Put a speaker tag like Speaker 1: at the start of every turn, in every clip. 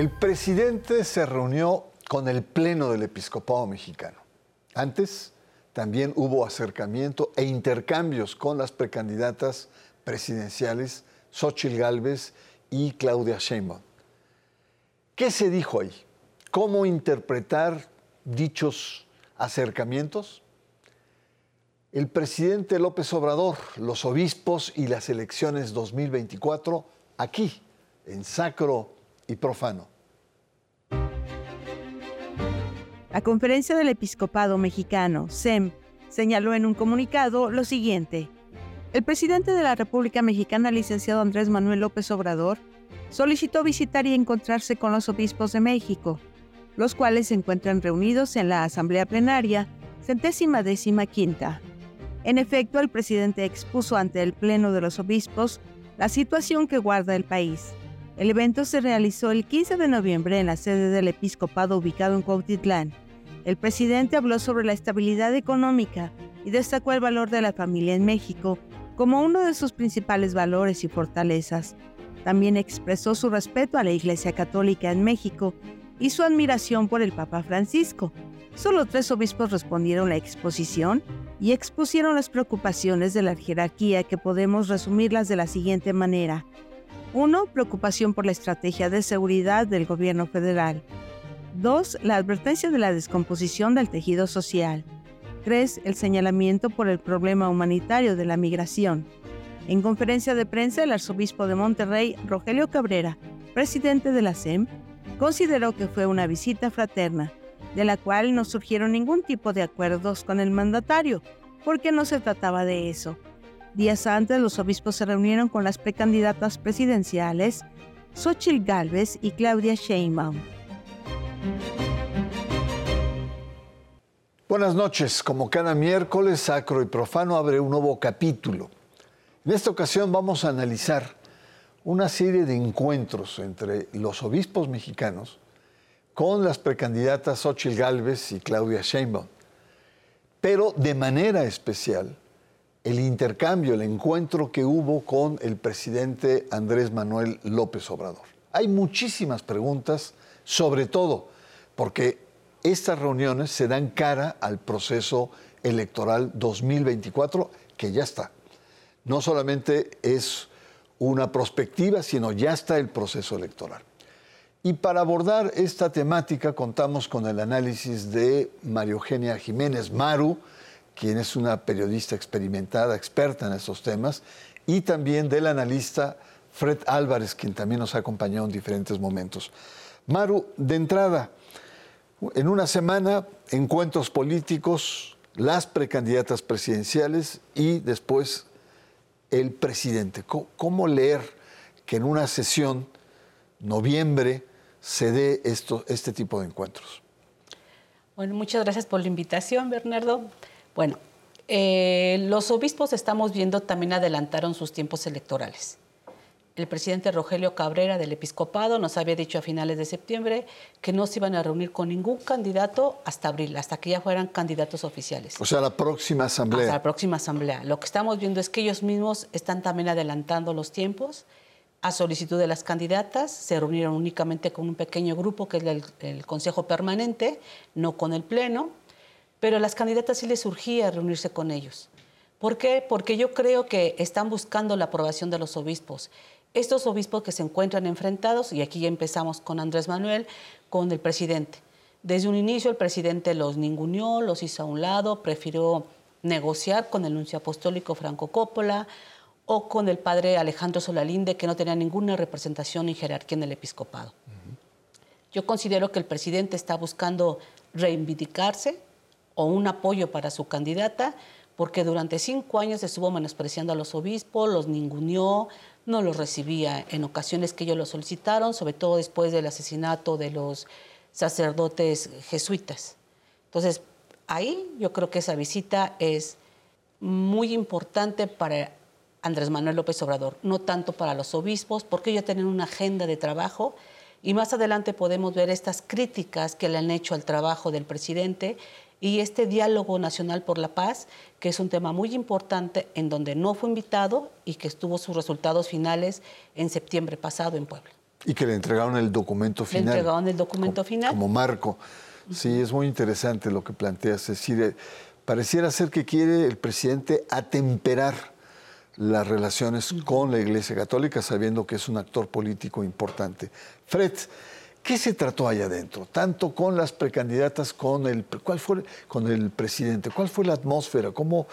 Speaker 1: El presidente se reunió con el Pleno del Episcopado Mexicano. Antes también hubo acercamiento e intercambios con las precandidatas presidenciales Xochitl Gálvez y Claudia Sheinbaum. ¿Qué se dijo ahí? ¿Cómo interpretar dichos acercamientos? El presidente López Obrador, los obispos y las elecciones 2024 aquí, en Sacro Profano.
Speaker 2: La Conferencia del Episcopado Mexicano, SEM, señaló en un comunicado lo siguiente. El presidente de la República Mexicana, licenciado Andrés Manuel López Obrador, solicitó visitar y encontrarse con los obispos de México, los cuales se encuentran reunidos en la Asamblea Plenaria, centésima décima quinta. En efecto, el presidente expuso ante el Pleno de los Obispos la situación que guarda el país. El evento se realizó el 15 de noviembre en la sede del episcopado ubicado en Cuautitlán. El presidente habló sobre la estabilidad económica y destacó el valor de la familia en México como uno de sus principales valores y fortalezas. También expresó su respeto a la Iglesia Católica en México y su admiración por el Papa Francisco. Solo tres obispos respondieron la exposición y expusieron las preocupaciones de la jerarquía que podemos resumirlas de la siguiente manera. 1. Preocupación por la estrategia de seguridad del gobierno federal. 2. La advertencia de la descomposición del tejido social. 3. El señalamiento por el problema humanitario de la migración. En conferencia de prensa, el arzobispo de Monterrey, Rogelio Cabrera, presidente de la SEM, consideró que fue una visita fraterna, de la cual no surgieron ningún tipo de acuerdos con el mandatario, porque no se trataba de eso Días antes, los obispos se reunieron con las precandidatas presidenciales Xochitl Gálvez y Claudia Sheinbaum.
Speaker 1: Buenas noches. Como cada miércoles, Sacro y Profano abre un nuevo capítulo. En esta ocasión vamos a analizar una serie de encuentros entre los obispos mexicanos con las precandidatas Xochitl Gálvez y Claudia Sheinbaum, pero de manera especial el intercambio, el encuentro que hubo con el presidente Andrés Manuel López Obrador. Hay muchísimas preguntas, sobre todo porque estas reuniones se dan cara al proceso electoral 2024 que ya está. No solamente es una perspectiva, sino ya está el proceso electoral. Y para abordar esta temática contamos con el análisis de María Eugenia Jiménez Maru, quien es una periodista experimentada, experta en estos temas, y también del analista Fred Álvarez, quien también nos ha acompañado en diferentes momentos. Maru, de entrada, en una semana, encuentros políticos, las precandidatas presidenciales y después el presidente. ¿Cómo leer que en una sesión, noviembre, se dé esto, este tipo de encuentros?
Speaker 3: Bueno, muchas gracias por la invitación, Bernardo. Bueno, eh, los obispos estamos viendo también adelantaron sus tiempos electorales. El presidente Rogelio Cabrera del Episcopado nos había dicho a finales de septiembre que no se iban a reunir con ningún candidato hasta abril, hasta que ya fueran candidatos oficiales.
Speaker 1: O sea, la próxima asamblea.
Speaker 3: Hasta la próxima asamblea. Lo que estamos viendo es que ellos mismos están también adelantando los tiempos. A solicitud de las candidatas, se reunieron únicamente con un pequeño grupo que es el Consejo Permanente, no con el Pleno pero a las candidatas sí les surgía reunirse con ellos. ¿Por qué? Porque yo creo que están buscando la aprobación de los obispos. Estos obispos que se encuentran enfrentados, y aquí ya empezamos con Andrés Manuel, con el presidente. Desde un inicio el presidente los ninguneó, los hizo a un lado, prefirió negociar con el nuncio apostólico Franco Coppola o con el padre Alejandro Solalinde, que no tenía ninguna representación ni jerarquía en el episcopado. Yo considero que el presidente está buscando reivindicarse, o un apoyo para su candidata, porque durante cinco años estuvo menospreciando a los obispos, los ninguneó, no los recibía en ocasiones que ellos lo solicitaron, sobre todo después del asesinato de los sacerdotes jesuitas. Entonces, ahí yo creo que esa visita es muy importante para Andrés Manuel López Obrador, no tanto para los obispos, porque ellos tienen una agenda de trabajo y más adelante podemos ver estas críticas que le han hecho al trabajo del presidente y este diálogo nacional por la paz, que es un tema muy importante en donde no fue invitado y que estuvo sus resultados finales en septiembre pasado en Puebla.
Speaker 1: Y que le entregaron el documento final.
Speaker 3: Le entregaron el documento final.
Speaker 1: Como marco. Sí, es muy interesante lo que planteas. Es decir, pareciera ser que quiere el presidente atemperar las relaciones con la Iglesia Católica, sabiendo que es un actor político importante. Fred, ¿qué se trató allá adentro? Tanto con las precandidatas, con el, ¿cuál fue, con el presidente. ¿Cuál fue la atmósfera? ¿Cómo,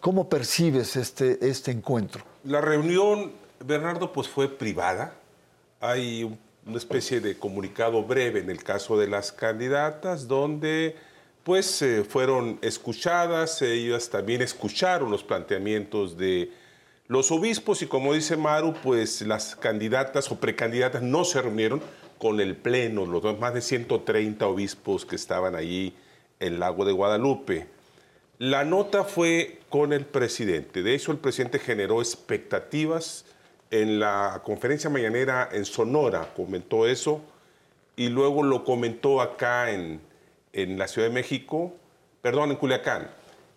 Speaker 1: cómo percibes este, este encuentro?
Speaker 4: La reunión, Bernardo, pues fue privada. Hay una especie de comunicado breve en el caso de las candidatas, donde pues eh, fueron escuchadas, ellas también escucharon los planteamientos de los obispos y como dice Maru, pues las candidatas o precandidatas no se reunieron con el pleno, los más de 130 obispos que estaban allí en el lago de Guadalupe. La nota fue con el presidente. De hecho, el presidente generó expectativas en la conferencia mañanera en Sonora, comentó eso, y luego lo comentó acá en, en la Ciudad de México, perdón, en Culiacán.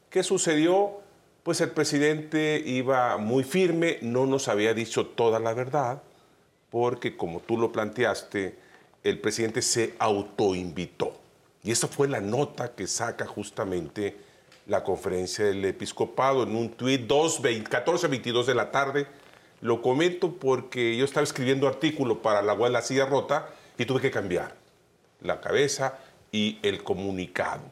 Speaker 4: ¿Qué sucedió? pues el presidente iba muy firme, no nos había dicho toda la verdad, porque como tú lo planteaste, el presidente se autoinvitó. Y esa fue la nota que saca justamente la conferencia del episcopado en un tuit 14.22 de la tarde. Lo comento porque yo estaba escribiendo artículo para la web La Silla Rota y tuve que cambiar la cabeza y el comunicado.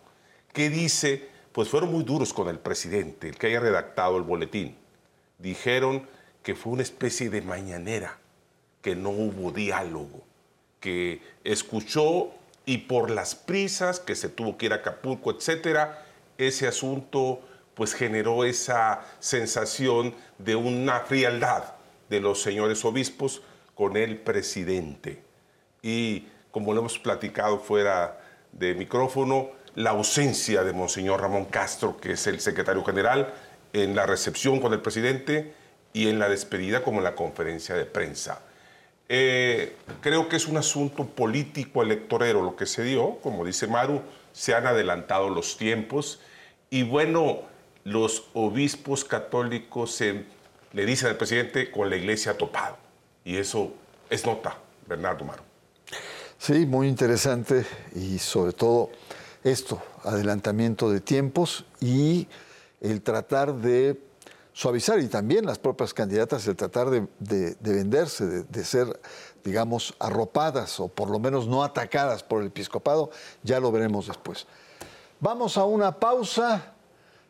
Speaker 4: ¿Qué dice? pues fueron muy duros con el presidente, el que haya redactado el boletín. Dijeron que fue una especie de mañanera, que no hubo diálogo, que escuchó y por las prisas, que se tuvo que ir a Acapulco, etcétera, ese asunto pues generó esa sensación de una frialdad de los señores obispos con el presidente. Y como lo hemos platicado fuera de micrófono, la ausencia de Monseñor Ramón Castro, que es el secretario general, en la recepción con el presidente y en la despedida como en la conferencia de prensa. Eh, creo que es un asunto político electorero lo que se dio, como dice Maru, se han adelantado los tiempos. Y bueno, los obispos católicos le dicen al presidente con la iglesia topado y eso es nota, Bernardo Maru.
Speaker 1: Sí, muy interesante. Y sobre todo esto, adelantamiento de tiempos y el tratar de suavizar y también las propias candidatas el tratar de, venderse, de, ser, digamos, arropadas o por lo menos no atacadas por el episcopado, ya lo veremos después. Vamos a una pausa,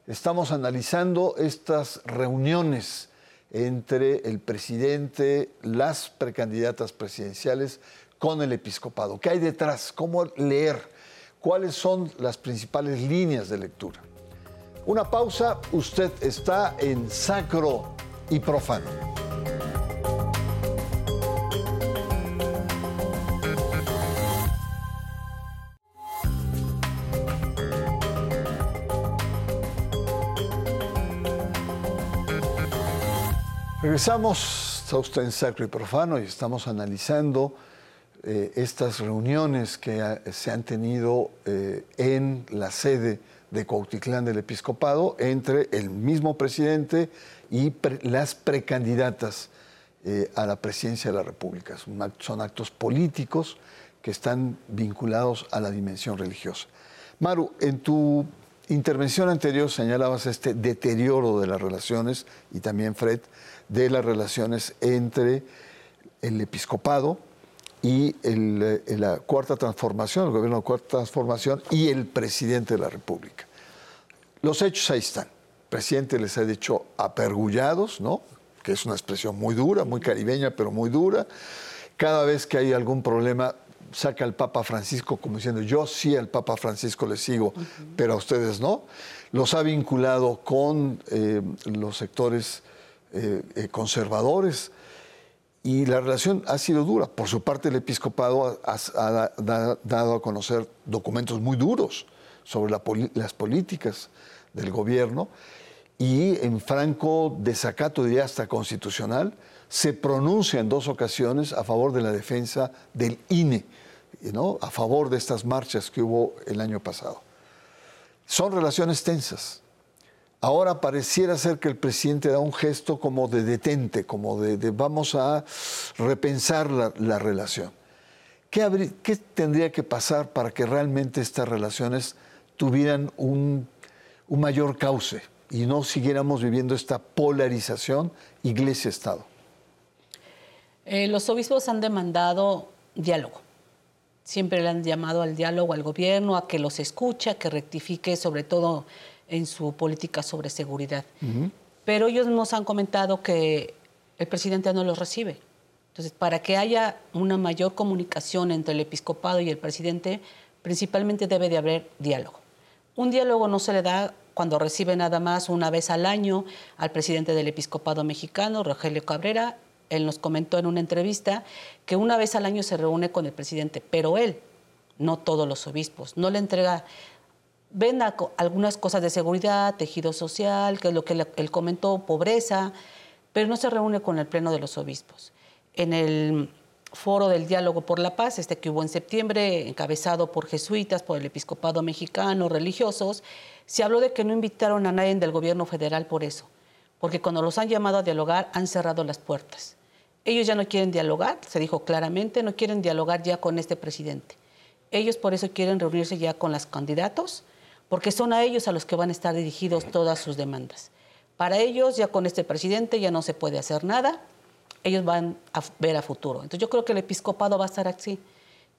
Speaker 1: estamos analizando estas reuniones entre el presidente, las precandidatas presidenciales con el episcopado. ¿Qué hay detrás? ¿Cómo leer? cuáles son las principales líneas de lectura. Una pausa, usted está en sacro y profano. Regresamos, a usted en Sacro y Profano y estamos analizando eh, estas reuniones que se han tenido eh, en la sede de Cuautitlán del Episcopado entre el mismo presidente y las precandidatas eh, a la presidencia de la República. Son, actos políticos que están vinculados a la dimensión religiosa. Maru, en tu intervención anterior señalabas este deterioro de las relaciones, y también Fred, de las relaciones entre el episcopado, y eh, la cuarta transformación, el gobierno de cuarta transformación y el presidente de la República. Los hechos ahí están. El presidente les ha dicho apergullados, ¿no? que es una expresión muy dura, muy caribeña, pero muy dura. Cada vez que hay algún problema, saca al Papa Francisco como diciendo, yo sí al Papa Francisco le sigo, pero a ustedes no. Los ha vinculado con eh, los sectores eh, conservadores y la relación ha sido dura. Por su parte, el episcopado ha, dado a conocer documentos muy duros sobre las políticas del gobierno y en franco desacato, diría hasta constitucional, se pronuncia en dos ocasiones a favor de la defensa del INE, ¿no? a favor de estas marchas que hubo el año pasado. Son relaciones tensas. Ahora pareciera ser que el presidente da un gesto como de detente, como de, vamos a repensar la, relación. ¿Qué, ¿Qué, tendría que pasar para que realmente estas relaciones tuvieran un, un mayor cauce y no siguiéramos viviendo esta polarización iglesia-estado?
Speaker 3: Eh, los obispos han demandado diálogo. Siempre le han llamado al diálogo al gobierno, a que los escuche, a que rectifique sobre todo en su política sobre seguridad. Pero ellos nos han comentado que el presidente no los recibe. Entonces, para que haya una mayor comunicación entre el episcopado y el presidente, principalmente debe de haber diálogo. Un diálogo no se le da cuando recibe nada más una vez al año al presidente del episcopado mexicano, Rogelio Cabrera. Él nos comentó en una entrevista que una vez al año se reúne con el presidente, pero él, no todos los obispos, no le entrega ven algunas cosas de seguridad, tejido social, que es lo que él comentó, pobreza, pero no se reúne con el Pleno de los Obispos. En el foro del diálogo por la paz, este que hubo en septiembre, encabezado por jesuitas, por el episcopado mexicano, religiosos, se habló de que no invitaron a nadie del gobierno federal por eso, porque cuando los han llamado a dialogar han cerrado las puertas. Ellos ya no quieren dialogar, se dijo claramente, no quieren dialogar ya con este presidente. Ellos por eso quieren reunirse ya con los candidatos, porque son a ellos a los que van a estar dirigidos todas sus demandas. Para ellos, ya con este presidente ya no se puede hacer nada, ellos van a ver a futuro. Entonces yo creo que el episcopado va a estar así.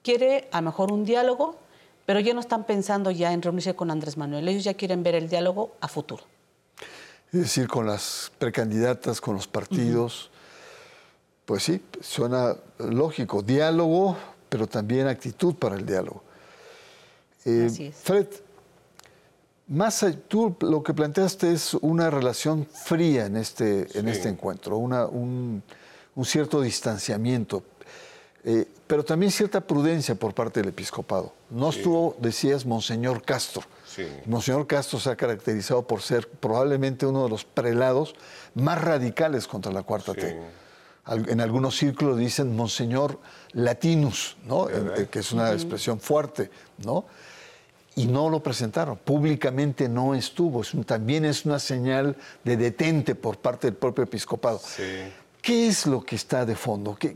Speaker 3: Quiere a lo mejor un diálogo, pero ya no están pensando ya en reunirse con Andrés Manuel, ellos ya quieren ver el diálogo a futuro.
Speaker 1: Es decir, con las precandidatas, con los partidos, pues sí, suena lógico, diálogo, pero también actitud para el diálogo.
Speaker 3: Eh, Así es.
Speaker 1: Fred, más tú lo que planteaste es una relación fría en este, en este encuentro, una, un, cierto distanciamiento, eh, pero también cierta prudencia por parte del episcopado. No estuvo, decías, Monseñor Castro. Monseñor Castro se ha caracterizado por ser probablemente uno de los prelados más radicales contra la Cuarta T. En algunos círculos dicen Monseñor Latinus, ¿no? Eh, que es una expresión fuerte, ¿no? Y no lo presentaron. Públicamente no estuvo. también es una señal de detente por parte del propio episcopado. ¿Qué es lo que está de fondo? ¿Qué,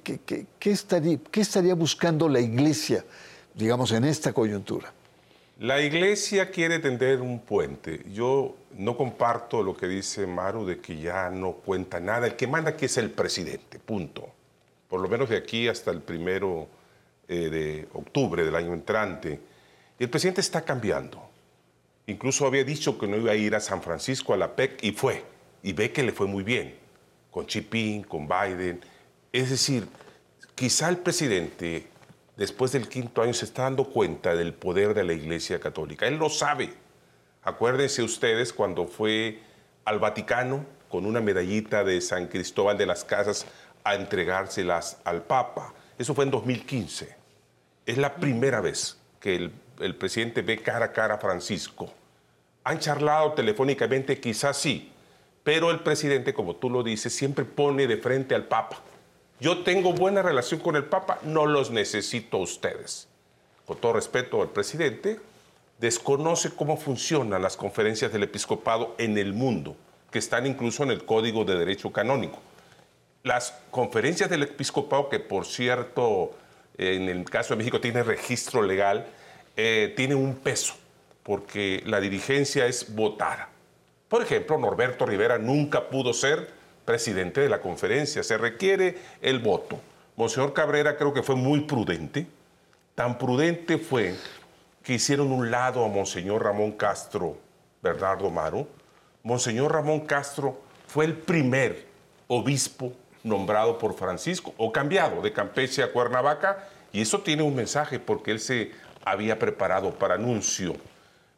Speaker 1: estaría, ¿Qué, estaría, buscando la iglesia, digamos, en esta coyuntura?
Speaker 4: La iglesia quiere tender un puente. Yo no comparto lo que dice Maru de que ya no cuenta nada. El que manda aquí es el presidente, punto. Por lo menos de aquí hasta el primero eh, de octubre del año entrante el presidente está cambiando. Incluso había dicho que no iba a ir a San Francisco, a la PEC, y fue. Y ve que le fue muy bien, con Chipín, con Biden. Es decir, quizá el presidente, después del quinto año, se está dando cuenta del poder de la Iglesia Católica. Él lo sabe. Acuérdense ustedes cuando fue al Vaticano con una medallita de San Cristóbal de las Casas a entregárselas al Papa. Eso fue en 2015. Es la primera vez que el el presidente ve cara a cara a Francisco. Han charlado telefónicamente, quizás sí, pero el presidente, como tú lo dices, siempre pone de frente al Papa. Yo tengo buena relación con el Papa, no los necesito a ustedes. Con todo respeto al presidente, desconoce cómo funcionan las conferencias del episcopado en el mundo, que están incluso en el Código de Derecho Canónico. Las conferencias del episcopado, que por cierto, en el caso de México tiene registro legal, eh, tiene un peso, porque la dirigencia es votada. Por ejemplo, Norberto Rivera nunca pudo ser presidente de la conferencia, se requiere el voto. Monseñor Cabrera creo que fue muy prudente, tan prudente fue que hicieron un lado a Monseñor Ramón Castro, Bernardo Maro. Monseñor Ramón Castro fue el primer obispo nombrado por Francisco o cambiado de Campeche a Cuernavaca y eso tiene un mensaje porque él se había preparado para anuncio.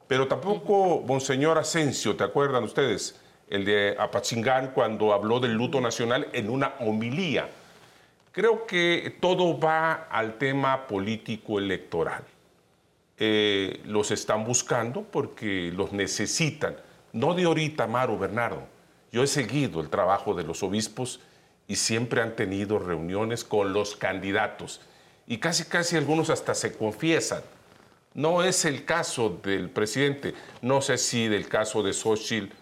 Speaker 4: Pero tampoco Monseñor Asensio, ¿te acuerdan ustedes? El de Apachingán cuando habló del luto nacional en una homilía. Creo que todo va al tema político electoral. Eh, los están buscando porque los necesitan. No de ahorita, Maro Bernardo. Yo he seguido el trabajo de los obispos y siempre han tenido reuniones con los candidatos y casi casi algunos hasta se confiesan. No es el caso del presidente, no sé si del caso de Xochitl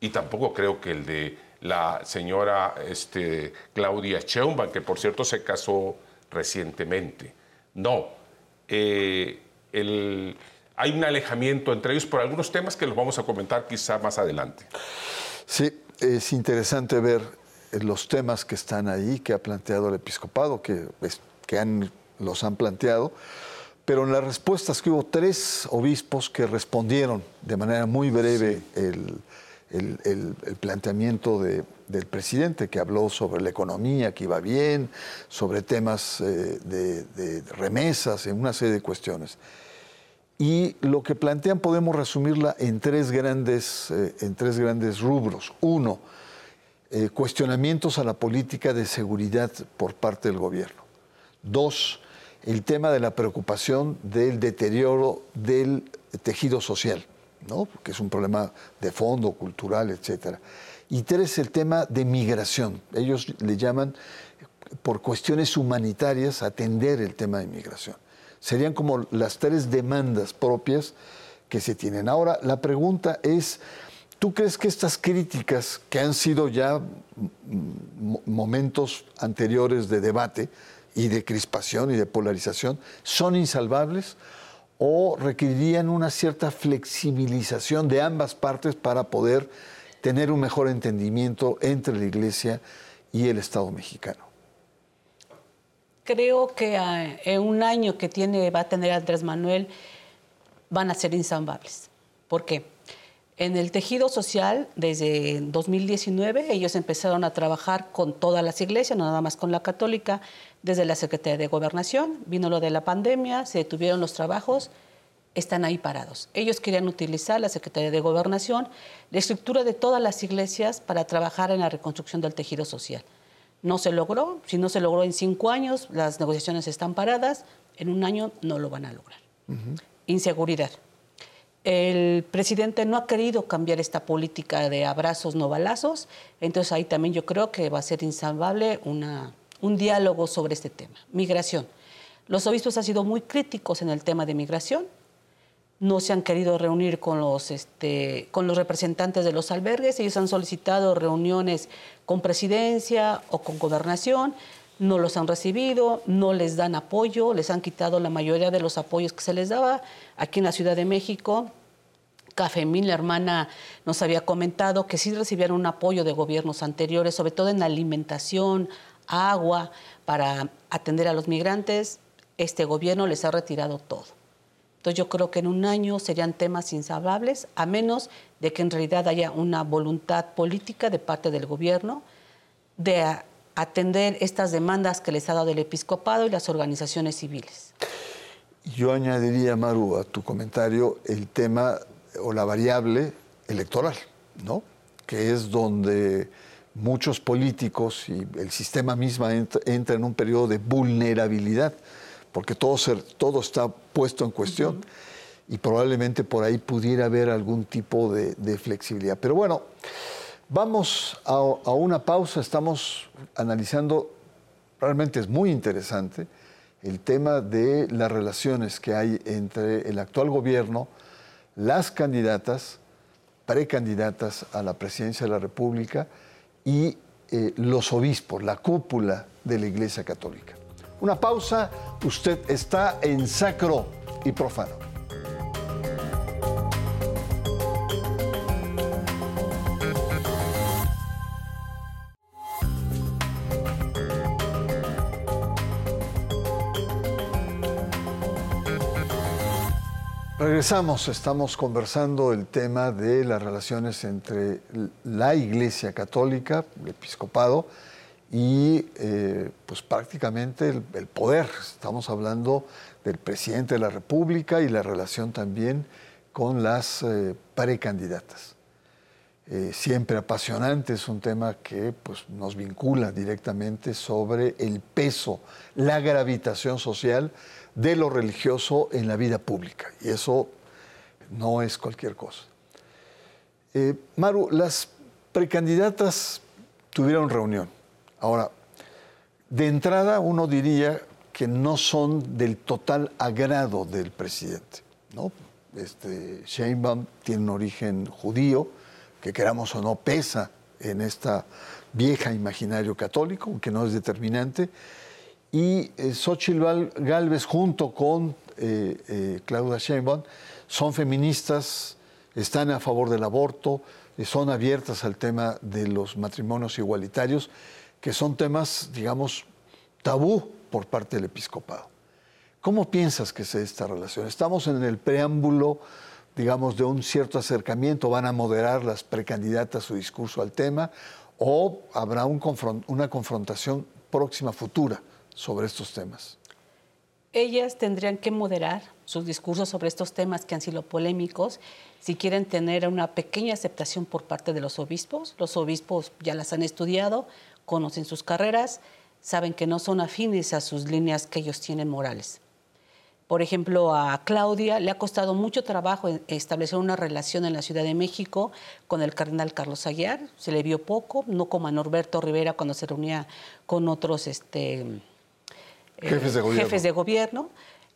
Speaker 4: y tampoco creo que el de la señora este, Claudia Sheinbaum, que por cierto se casó recientemente. No, eh, hay un alejamiento entre ellos por algunos temas que los vamos a comentar quizá más adelante.
Speaker 1: Sí, es interesante ver los temas que están ahí, que ha planteado el episcopado, que, que los han planteado, pero en las respuestas que hubo tres obispos que respondieron de manera muy breve el, el, planteamiento del presidente, que habló sobre la economía, que iba bien, sobre temas eh, de, remesas, en una serie de cuestiones. Y lo que plantean podemos resumirla en tres grandes, eh, en tres grandes rubros. Uno, eh, cuestionamientos a la política de seguridad por parte del gobierno. Dos, el tema de la preocupación del deterioro del tejido social ¿no? que es un problema de fondo, cultural, etc. Y tres, el tema de migración. Ellos le llaman, por cuestiones humanitarias, atender el tema de migración. Serían como las tres demandas propias que se tienen. Ahora, la pregunta es, ¿tú crees que estas críticas, que han sido ya momentos anteriores de debate y de crispación y de polarización, son insalvables? o requerirían una cierta flexibilización de ambas partes para poder tener un mejor entendimiento entre la Iglesia y el Estado mexicano?
Speaker 3: Creo que ah, en un año que tiene, va a tener Andrés Manuel van a ser insalvables. ¿Por qué? En el tejido social, desde 2019, ellos empezaron a trabajar con todas las iglesias, no nada más con la católica, desde la Secretaría de Gobernación. Vino lo de la pandemia, se detuvieron los trabajos, están ahí parados. Ellos querían utilizar la Secretaría de Gobernación, la estructura de todas las iglesias para trabajar en la reconstrucción del tejido social. No se logró, si no se logró en cinco años, las negociaciones están paradas, en un año no lo van a lograr. Inseguridad el presidente no ha querido cambiar esta política de abrazos no balazos, entonces ahí también yo creo que va a ser insalvable un diálogo sobre este tema. Migración. Los obispos han sido muy críticos en el tema de migración, no se han querido reunir con los, este, con los representantes de los albergues, ellos han solicitado reuniones con presidencia o con gobernación, no los han recibido, no les dan apoyo, les han quitado la mayoría de los apoyos que se les daba. Aquí en la Ciudad de México, Cafemín, la hermana, nos había comentado que sí recibieron un apoyo de gobiernos anteriores, sobre todo en alimentación, agua, para atender a los migrantes. Este gobierno les ha retirado todo. Entonces yo creo que en un año serían temas insalvables, a menos de que en realidad haya una voluntad política de parte del gobierno de atender estas demandas que les ha dado el episcopado y las organizaciones civiles.
Speaker 1: Yo añadiría, Maru, a tu comentario el tema o la variable electoral, ¿no? Que es donde muchos políticos y el sistema mismo entra, en un periodo de vulnerabilidad, porque todo, todo está puesto en cuestión y probablemente por ahí pudiera haber algún tipo de, de flexibilidad. Pero bueno, Vamos a, una pausa, estamos analizando, realmente es muy interesante, el tema de las relaciones que hay entre el actual gobierno, las candidatas, precandidatas a la presidencia de la República y eh, los obispos, la cúpula de la Iglesia Católica. Una pausa, usted está en sacro y profano. Regresamos, estamos conversando el tema de las relaciones entre la Iglesia Católica, el episcopado, y eh, pues prácticamente el, poder. Estamos hablando del presidente de la República y la relación también con las eh, precandidatas. Eh, siempre apasionante, es un tema que pues, nos vincula directamente sobre el peso, la gravitación social de lo religioso en la vida pública. Y eso no es cualquier cosa. Eh, Maru, las precandidatas tuvieron reunión. Ahora, de entrada uno diría que no son del total agrado del presidente. ¿no? Este, Sheinbaum tiene un origen judío, que queramos o no pesa en esta vieja imaginario católico, aunque no es determinante. Y eh, Xochitl Galvez junto con eh, eh, Claudia Sheinbaum son feministas, están a favor del aborto, son abiertas al tema de los matrimonios igualitarios, que son temas, digamos, tabú por parte del episcopado. ¿Cómo piensas que sea esta relación? Estamos en el preámbulo, digamos, de un cierto acercamiento, van a moderar las precandidatas su discurso al tema, o habrá una confrontación próxima, futura, sobre estos temas.
Speaker 3: Ellas tendrían que moderar sus discursos sobre estos temas que han sido polémicos si quieren tener una pequeña aceptación por parte de los obispos. Los obispos ya las han estudiado, conocen sus carreras, saben que no son afines a sus líneas que ellos tienen morales. Por ejemplo, a Claudia le ha costado mucho trabajo establecer una relación en la Ciudad de México con el cardenal Carlos Aguiar. Se le vio poco, no como a Norberto Rivera cuando se reunía con otros este,
Speaker 1: jefes, de
Speaker 3: jefes, de gobierno.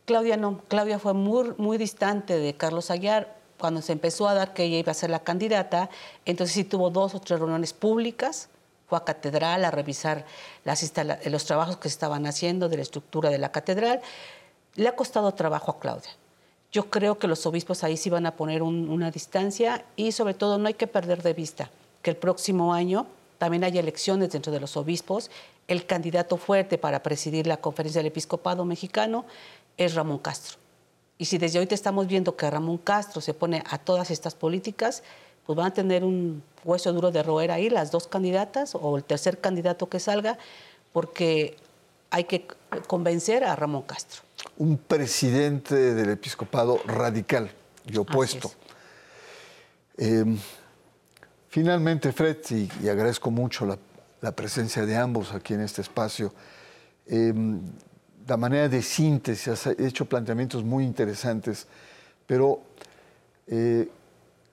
Speaker 3: Claudia no, Claudia fue muy, muy distante de Carlos Aguiar. Cuando se empezó a dar que ella iba a ser la candidata, entonces sí tuvo dos o tres reuniones públicas fue a catedral a revisar los trabajos que se estaban haciendo de la estructura de la catedral. Le ha costado trabajo a Claudia. Yo creo que los obispos ahí sí van a poner una distancia y sobre todo no hay que perder de vista que el próximo año también hay elecciones dentro de los obispos. El candidato fuerte para presidir la conferencia del episcopado mexicano es Ramón Castro. Y si desde hoy te estamos viendo que Ramón Castro se pone a todas estas políticas, pues van a tener un hueso duro de roer ahí las dos candidatas o el tercer candidato que salga, porque hay que convencer a Ramón Castro.
Speaker 1: Un presidente del episcopado radical y opuesto. Em, finalmente, Fred, y, agradezco mucho la, presencia de ambos aquí en este espacio, em, la manera de síntesis, has hecho planteamientos muy interesantes, pero eh,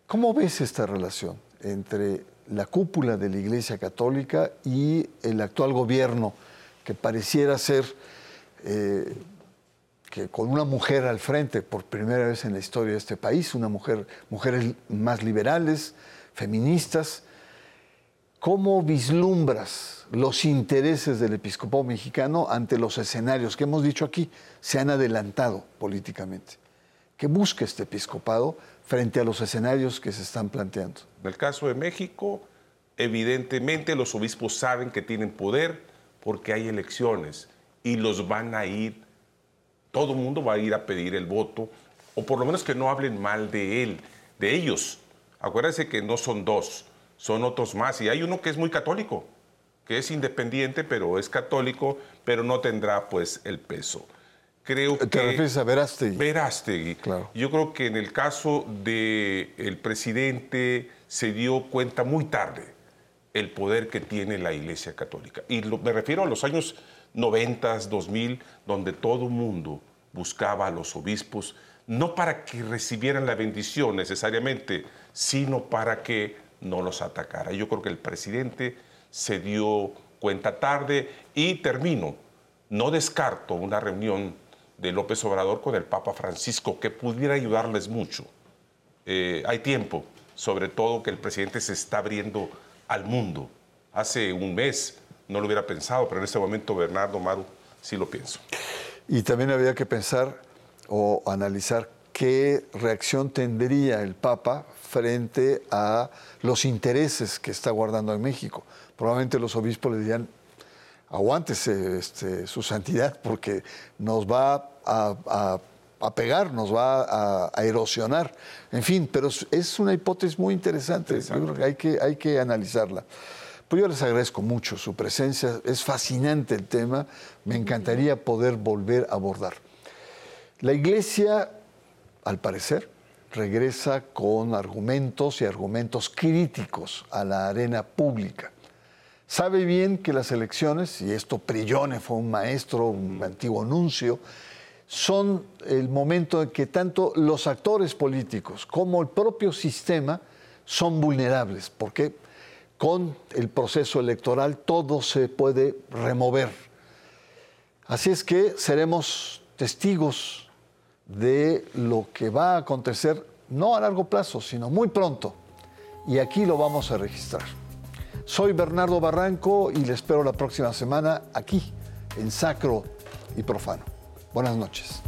Speaker 1: ¿Cómo ves esta relación entre la cúpula de la Iglesia Católica y el actual gobierno, que pareciera ser eh, que con una mujer al frente por primera vez en la historia de este país, una mujer, mujeres más liberales, feministas, ¿cómo vislumbras los intereses del episcopado mexicano ante los escenarios que hemos dicho aquí se han adelantado políticamente? ¿Qué busca este episcopado frente a los escenarios que se están planteando.
Speaker 4: En el caso de México, evidentemente los obispos saben que tienen poder porque hay elecciones y los van a ir, todo el mundo va a ir a pedir el voto, o por lo menos que no hablen mal de él, de ellos. Acuérdense que no son dos, son otros más, y hay uno que es muy católico, que es independiente, pero es católico, pero no tendrá pues el peso creo
Speaker 1: ¿Te refieres a Verástegui?
Speaker 4: Verástegui. Claro. Yo creo que en el caso del presidente se dio cuenta muy tarde el poder que tiene la Iglesia Católica. Y me refiero a los años 90, 2000, donde todo el mundo buscaba a los obispos, no para que recibieran la bendición necesariamente, sino para que no los atacara. Yo creo que el presidente se dio cuenta tarde y termino. No descarto una reunión de López Obrador con el Papa Francisco, que pudiera ayudarles mucho. Eh, hay tiempo, sobre todo que el presidente se está abriendo al mundo. Hace un mes no lo hubiera pensado, pero en este momento Bernardo Maru sí lo pienso.
Speaker 1: Y también había que pensar o analizar qué reacción tendría el Papa frente a los intereses que está guardando en México. Probablemente los obispos le dirían, aguántese este, su santidad porque nos va a, pegar, nos va a, erosionar. En fin, pero es una hipótesis muy interesante. Yo creo que hay, que hay que analizarla. Pues yo les agradezco mucho su presencia. Es fascinante el tema. Me encantaría poder volver a abordar. La iglesia, al parecer, regresa con argumentos y argumentos críticos a la arena pública. Sabe bien que las elecciones, y esto Prillone fue un maestro, un antiguo nuncio, son el momento en que tanto los actores políticos como el propio sistema son vulnerables, porque con el proceso electoral todo se puede remover. Así es que seremos testigos de lo que va a acontecer, no a largo plazo, sino muy pronto y aquí lo vamos a registrar. Soy Bernardo Barranco y le espero la próxima semana aquí en Sacro y Profano. Buenas noches.